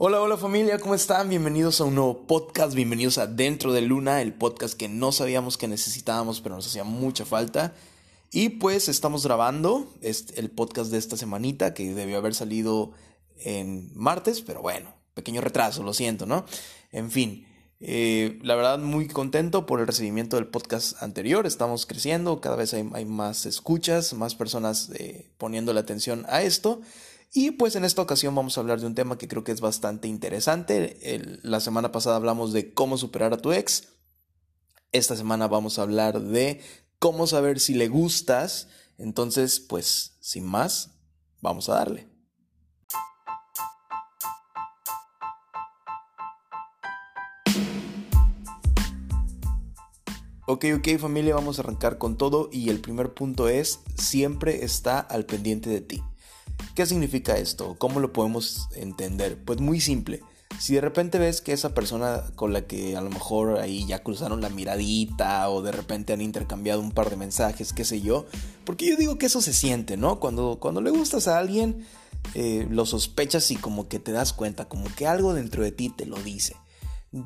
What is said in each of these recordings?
Hola, hola familia, ¿cómo están? Bienvenidos a un nuevo podcast, bienvenidos a Dentro de Luna, el podcast que no sabíamos que necesitábamos, pero nos hacía mucha falta. Y pues estamos grabando el podcast de esta semanita, que debió haber salido en martes, pero bueno, pequeño retraso, lo siento, ¿no? En fin, eh, la verdad muy contento por el recibimiento del podcast anterior, estamos creciendo, cada vez hay, más escuchas, más personas eh, poniendo la atención a esto. Y pues en esta ocasión vamos a hablar de un tema que creo que es bastante interesante. la semana pasada hablamos de cómo superar a tu ex. Esta semana vamos a hablar de cómo saber si le gustas. Entonces, pues, sin más, vamos a darle. Ok, ok familia, vamos a arrancar con todo y el primer punto es, siempre está al pendiente de ti. ¿Qué significa esto? ¿Cómo lo podemos entender? Pues muy simple. Si de repente ves que esa persona con la que a lo mejor ahí ya cruzaron la miradita o de repente han intercambiado un par de mensajes, qué sé yo, porque yo digo que eso se siente, ¿no? Cuando, cuando le gustas a alguien, eh, lo sospechas y como que te das cuenta, como que algo dentro de ti te lo dice.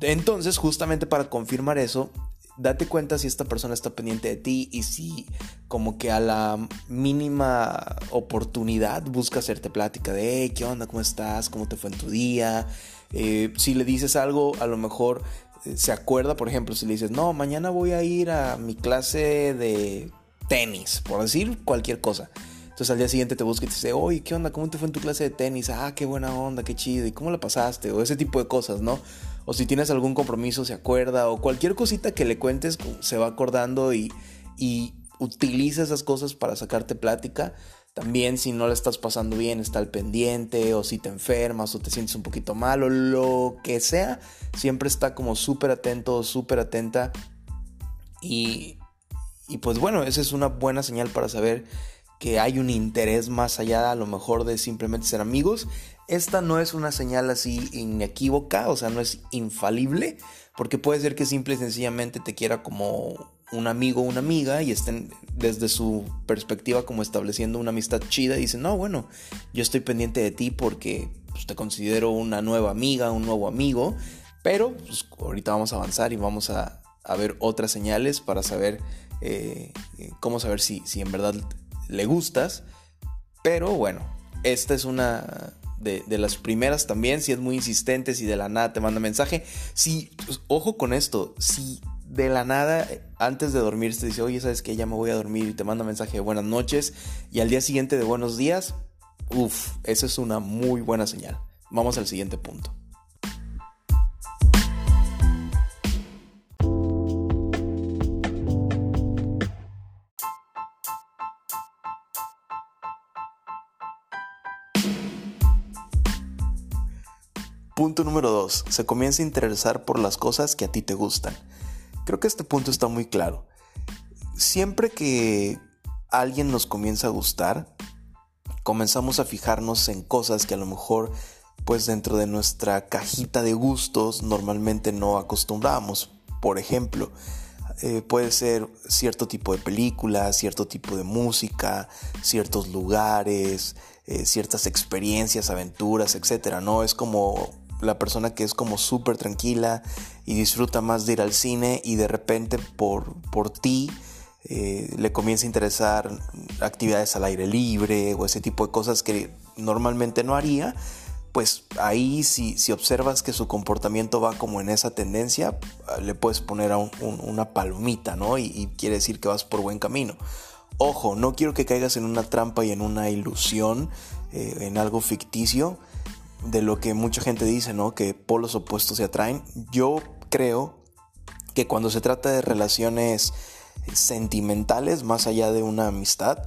Entonces, justamente para confirmar eso, date cuenta si esta persona está pendiente de ti y si como que a la mínima oportunidad busca hacerte plática de, hey, ¿qué onda? ¿Cómo estás? ¿Cómo te fue en tu día? Eh, si le dices algo, a lo mejor eh, se acuerda, por ejemplo, si le dices, no, mañana voy a ir a mi clase de tenis, por decir cualquier cosa. Entonces al día siguiente te busca y te dice, oye, ¿qué onda? ¿Cómo te fue en tu clase de tenis? Ah, qué buena onda, qué chido. ¿Y cómo la pasaste? O ese tipo de cosas, ¿no? O si tienes algún compromiso se acuerda, o cualquier cosita que le cuentes se va acordando y, utiliza esas cosas para sacarte plática. También si no le estás pasando bien, está al pendiente, o si te enfermas, o te sientes un poquito mal, o lo que sea, siempre está como súper atento, súper atenta. Y, y pues bueno, esa es una buena señal para saber que hay un interés más allá a lo mejor de simplemente ser amigos. Esta no es una señal así inequívoca, o sea, no es infalible, porque puede ser que simple y sencillamente te quiera como un amigo o una amiga y estén desde su perspectiva como estableciendo una amistad chida y dicen, no, bueno, yo estoy pendiente de ti porque pues, te considero una nueva amiga, un nuevo amigo, pero pues, ahorita vamos a avanzar y vamos a, ver otras señales para saber eh, cómo saber si, si en verdad le gustas. Pero bueno, esta es una de, las primeras también. Si es muy insistente, si de la nada te manda mensaje. Si, pues, ojo con esto, si de la nada antes de dormir te dice, oye, sabes que ya me voy a dormir y te manda mensaje de buenas noches y al día siguiente de buenos días, uff, esa es una muy buena señal. Vamos al siguiente punto. Punto número 2. Se comienza a interesar por las cosas que a ti te gustan. Creo que este punto está muy claro. Siempre que alguien nos comienza a gustar, comenzamos a fijarnos en cosas que a lo mejor pues dentro de nuestra cajita de gustos normalmente no acostumbramos. Por ejemplo, eh, puede ser cierto tipo de película, cierto tipo de música, ciertos lugares, eh, ciertas experiencias, aventuras, etcétera, ¿no? Es como la persona que es como súper tranquila y disfruta más de ir al cine y de repente por, por ti eh, le comienza a interesar actividades al aire libre o ese tipo de cosas que normalmente no haría, pues ahí si, si observas que su comportamiento va como en esa tendencia, le puedes poner a una palomita, ¿no? Y, quiere decir que vas por buen camino. Ojo, no quiero que caigas en una trampa y en una ilusión, eh, en algo ficticio, de lo que mucha gente dice, ¿no? Que polos opuestos se atraen. Yo creo que cuando se trata de relaciones sentimentales, más allá de una amistad,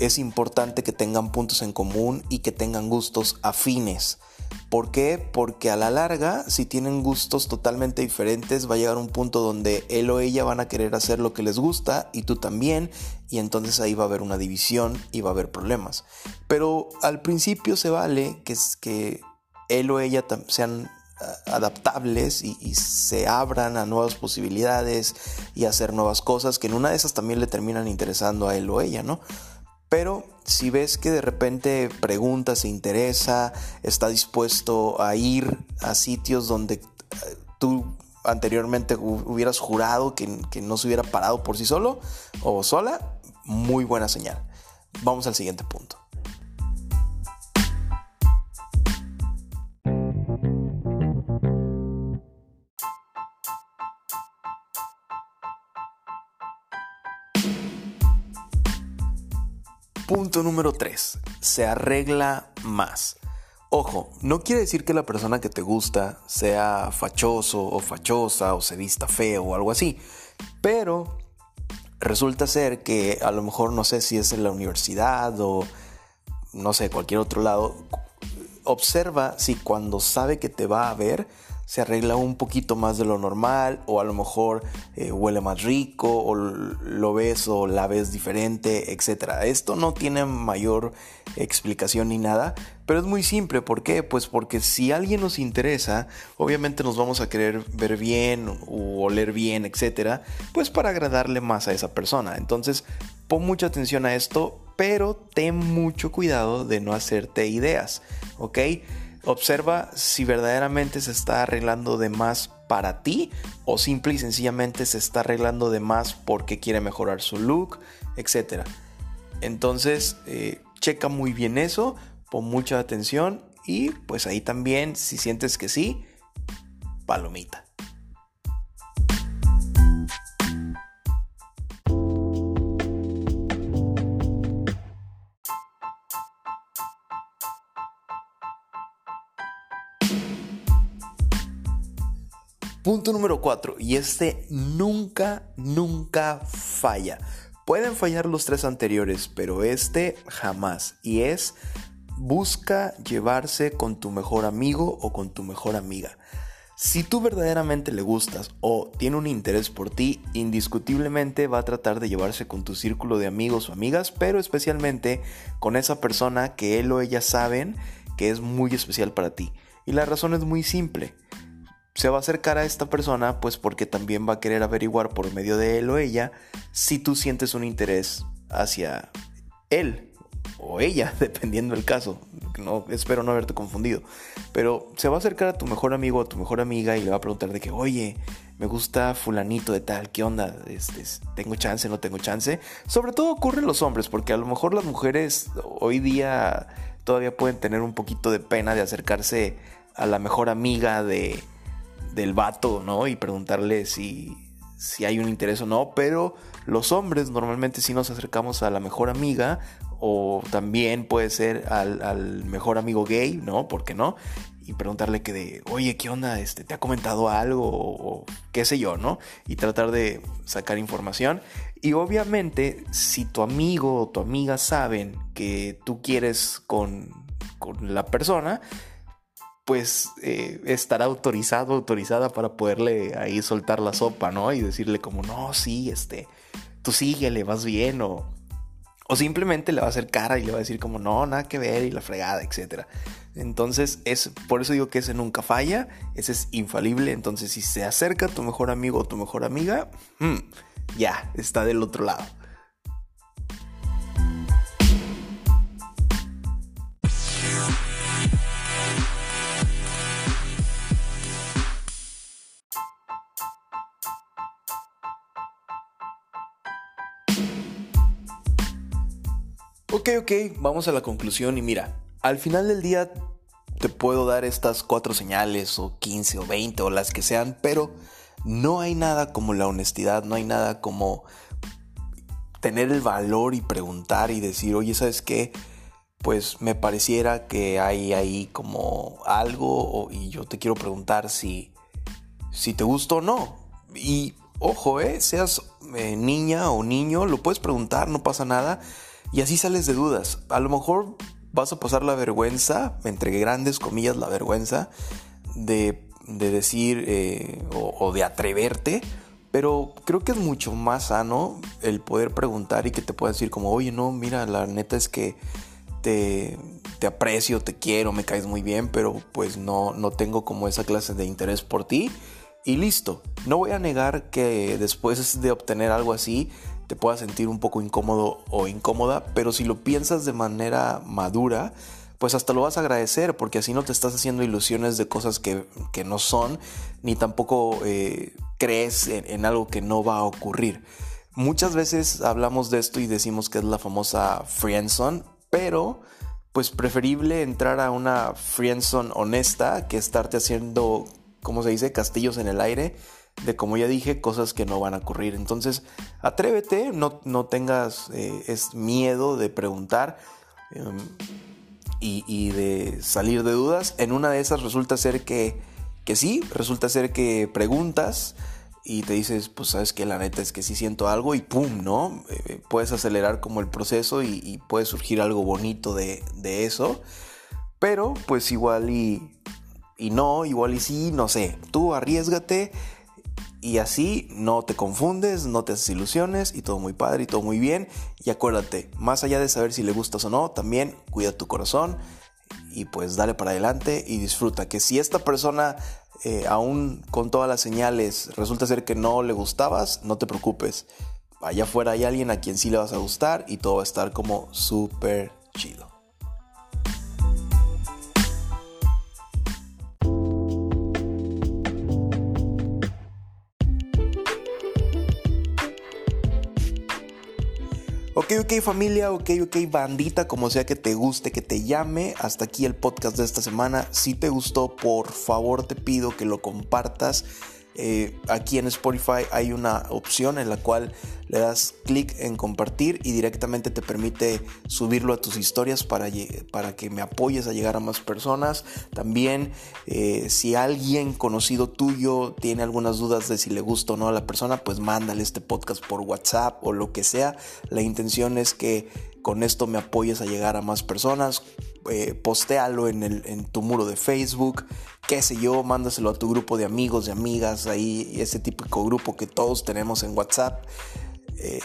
es importante que tengan puntos en común y que tengan gustos afines. ¿Por qué? Porque a la larga, si tienen gustos totalmente diferentes, va a llegar un punto donde él o ella van a querer hacer lo que les gusta y tú también, y entonces ahí va a haber una división y va a haber problemas. Pero al principio se vale que, que él o ella sean ah, adaptables y, y, se abran a nuevas posibilidades y hacer nuevas cosas que en una de esas también le terminan interesando a él o ella, ¿no? Pero si ves que de repente pregunta, se interesa, está dispuesto a ir a sitios donde eh, tú anteriormente hubieras jurado que, que no se hubiera parado por sí solo o sola, muy buena señal. Vamos al siguiente punto. Punto número 3. Se arregla más. Ojo, no quiere decir que la persona que te gusta sea fachoso o fachosa o se vista feo o algo así, pero resulta ser que a lo mejor no sé si es en la universidad o no sé, cualquier otro lado, observa si cuando sabe que te va a ver se arregla un poquito más de lo normal o a lo mejor eh, huele más rico o lo ves o la ves diferente, etc. Esto no tiene mayor explicación ni nada, pero es muy simple. ¿Por qué? Pues porque si alguien nos interesa, obviamente nos vamos a querer ver bien o oler bien, etc. Pues para agradarle más a esa persona. Entonces, pon mucha atención a esto, pero ten mucho cuidado de no hacerte ideas, ¿ok? Observa si verdaderamente se está arreglando de más para ti o simple y sencillamente se está arreglando de más porque quiere mejorar su look, etc. Entonces, eh, checa muy bien eso, pon mucha atención y pues ahí también, si sientes que sí, palomita. Punto número 4, y este nunca, nunca falla. Pueden fallar los tres anteriores, pero este jamás. Y es busca llevarse con tu mejor amigo o con tu mejor amiga. Si tú verdaderamente le gustas o tiene un interés por ti, indiscutiblemente va a tratar de llevarse con tu círculo de amigos o amigas, pero especialmente con esa persona que él o ella saben que es muy especial para ti. Y la razón es muy simple se va a acercar a esta persona pues porque también va a querer averiguar por medio de él o ella si tú sientes un interés hacia él o ella, dependiendo del caso. No, espero no haberte confundido. Pero se va a acercar a tu mejor amigo o a tu mejor amiga y le va a preguntar de que, oye, me gusta fulanito de tal, ¿qué onda? Este, ¿Tengo chance? ¿No tengo chance? Sobre todo ocurre en los hombres, porque a lo mejor las mujeres hoy día todavía pueden tener un poquito de pena de acercarse a la mejor amiga de, del vato, ¿no? Y preguntarle si, si hay un interés o no, pero los hombres normalmente sí nos acercamos a la mejor amiga o también puede ser al, mejor amigo gay, ¿no? ¿Por qué no? Y preguntarle que de, oye, ¿qué onda? Este, ¿Te ha comentado algo? O, qué sé yo, ¿no? Y tratar de sacar información. Y obviamente, si tu amigo o tu amiga saben que tú quieres con, con la persona, pues eh, estará autorizado, autorizada para poderle ahí soltar la sopa, ¿no? Y decirle como, no, sí, este, tú síguele, vas bien, o, o simplemente le va a hacer cara y le va a decir como, no, nada que ver, y la fregada, etc. Entonces, es, por eso digo que ese nunca falla, ese es infalible, entonces si se acerca tu mejor amigo o tu mejor amiga, hmm, ya, está del otro lado. Ok, ok, vamos a la conclusión y mira, al final del día te puedo dar estas cuatro señales o 15 o 20 o las que sean, pero no hay nada como la honestidad, no hay nada como tener el valor y preguntar y decir, oye, ¿sabes qué? Pues me pareciera que hay ahí como algo y yo te quiero preguntar si, si te gusta o no. Y ojo, eh, seas eh, niña o niño, lo puedes preguntar, no pasa nada. Y así sales de dudas. A lo mejor vas a pasar la vergüenza, entre grandes comillas la vergüenza, de, decir eh, o, de atreverte. Pero creo que es mucho más sano el poder preguntar y que te pueda decir como, oye, no, mira, la neta es que te, te aprecio, te quiero, me caes muy bien, pero pues no, no tengo como esa clase de interés por ti. Y listo, no voy a negar que después de obtener algo así, te puedas sentir un poco incómodo o incómoda, pero si lo piensas de manera madura, pues hasta lo vas a agradecer porque así no te estás haciendo ilusiones de cosas que, no son, ni tampoco eh, crees en, algo que no va a ocurrir. Muchas veces hablamos de esto y decimos que es la famosa friendzone, pero pues preferible entrar a una friendzone honesta que estarte haciendo, como se dice, castillos en el aire de como ya dije, cosas que no van a ocurrir. Entonces, atrévete, no, no tengas eh, es miedo de preguntar em, y, de salir de dudas. En una de esas resulta ser que, que sí, resulta ser que preguntas y te dices, pues sabes que la neta es que sí siento algo y pum, ¿no? Eh, puedes acelerar como el proceso y, y puede surgir algo bonito de, de, eso. Pero pues igual y, y no, igual y sí, no sé. Tú arriesgate y así no te confundes, no te haces ilusiones y todo muy padre y todo muy bien. Y acuérdate, más allá de saber si le gustas o no, también cuida tu corazón y pues dale para adelante y disfruta. Que si esta persona, eh, aún con todas las señales, resulta ser que no le gustabas, no te preocupes. Allá afuera hay alguien a quien sí le vas a gustar y todo va a estar como súper chido. Ok, ok familia, ok, ok bandita, como sea que te guste, que te llame. Hasta aquí el podcast de esta semana. Si te gustó, por favor te pido que lo compartas eh, aquí en Spotify hay una opción en la cual le das clic en compartir y directamente te permite subirlo a tus historias para, para que me apoyes a llegar a más personas. También eh, si alguien conocido tuyo tiene algunas dudas de si le gusta o no a la persona, pues mándale este podcast por WhatsApp o lo que sea. La intención es que con esto me apoyes a llegar a más personas. Eh, postéalo en, el, en tu muro de Facebook, qué sé yo, mándaselo a tu grupo de amigos, y amigas, ahí ese típico grupo que todos tenemos en WhatsApp, eh,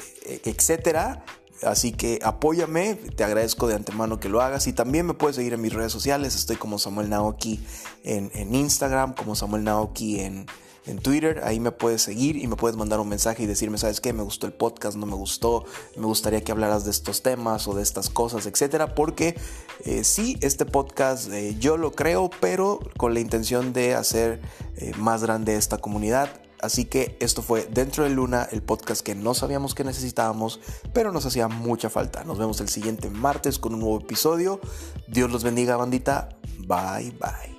etcétera. Así que apóyame, te agradezco de antemano que lo hagas y también me puedes seguir en mis redes sociales, estoy como Samuel Naoki en, en Instagram, como Samuel Naoki en, en Twitter, ahí me puedes seguir y me puedes mandar un mensaje y decirme, ¿sabes qué? Me gustó el podcast, no me gustó, me gustaría que hablaras de estos temas o de estas cosas, etcétera, porque eh, sí, este podcast eh, yo lo creo, pero con la intención de hacer eh, más grande esta comunidad. Así que esto fue Dentro de Luna, el podcast que no sabíamos que necesitábamos, pero nos hacía mucha falta. Nos vemos el siguiente martes con un nuevo episodio. Dios los bendiga, bandita. Bye, bye.